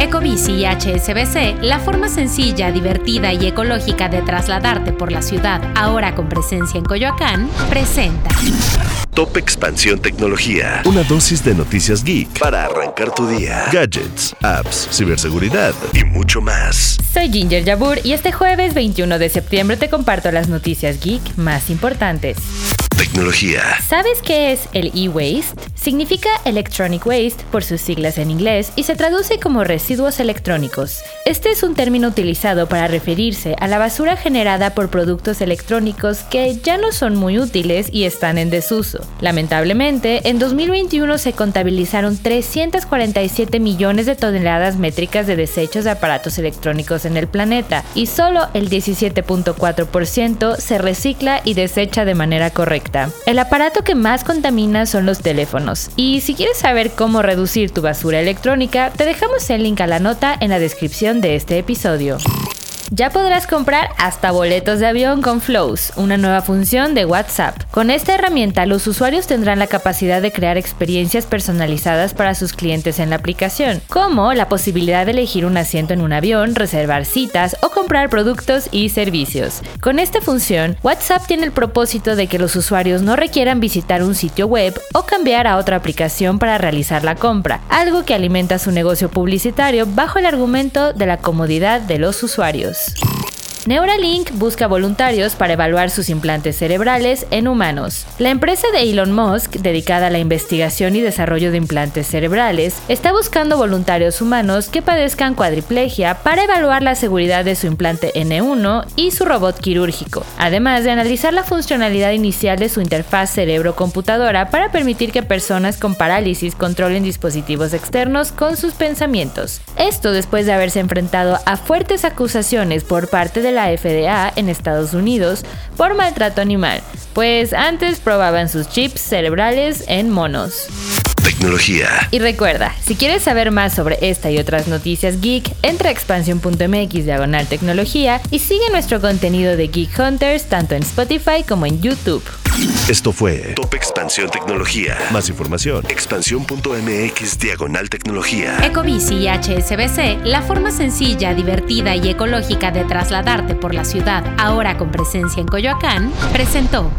Ecobici y HSBC, la forma sencilla, divertida y ecológica de trasladarte por la ciudad, ahora con presencia en Coyoacán, presenta. Top Expansión Tecnología. Una dosis de noticias geek para arrancar tu día. Gadgets, apps, ciberseguridad y mucho más. Soy Ginger Yabur y este jueves 21 de septiembre te comparto las noticias geek más importantes. ¿Sabes qué es el e-waste? Significa electronic waste por sus siglas en inglés y se traduce como residuos electrónicos. Este es un término utilizado para referirse a la basura generada por productos electrónicos que ya no son muy útiles y están en desuso. Lamentablemente, en 2021 se contabilizaron 347 millones de toneladas métricas de desechos de aparatos electrónicos en el planeta y solo el 17.4% se recicla y desecha de manera correcta. El aparato que más contamina son los teléfonos. Y si quieres saber cómo reducir tu basura electrónica, te dejamos el link a la nota en la descripción de este episodio. Ya podrás comprar hasta boletos de avión con Flows, una nueva función de WhatsApp. Con esta herramienta, los usuarios tendrán la capacidad de crear experiencias personalizadas para sus clientes en la aplicación, como la posibilidad de elegir un asiento en un avión, reservar citas o comprar productos y servicios. Con esta función, WhatsApp tiene el propósito de que los usuarios no requieran visitar un sitio web o cambiar a otra aplicación para realizar la compra, algo que alimenta su negocio publicitario bajo el argumento de la comodidad de los usuarios. News. Neuralink busca voluntarios para evaluar sus implantes cerebrales en humanos. La empresa de Elon Musk, dedicada a la investigación y desarrollo de implantes cerebrales, está buscando voluntarios humanos que padezcan cuadriplegia para evaluar la seguridad de su implante N1 y su robot quirúrgico, además de analizar la funcionalidad inicial de su interfaz cerebro-computadora para permitir que personas con parálisis controlen dispositivos externos con sus pensamientos. Esto después de haberse enfrentado a fuertes acusaciones por parte de la la FDA en Estados Unidos por maltrato animal, pues antes probaban sus chips cerebrales en monos. Tecnología. Y recuerda, si quieres saber más sobre esta y otras noticias geek, entra a expansión.mx diagonal tecnología y sigue nuestro contenido de Geek Hunters tanto en Spotify como en YouTube. Esto fue Top Expansión Tecnología. Más información, expansión.mx diagonal tecnología. Ecobici y HSBC, la forma sencilla, divertida y ecológica de trasladarte por la ciudad, ahora con presencia en Coyoacán, presentó.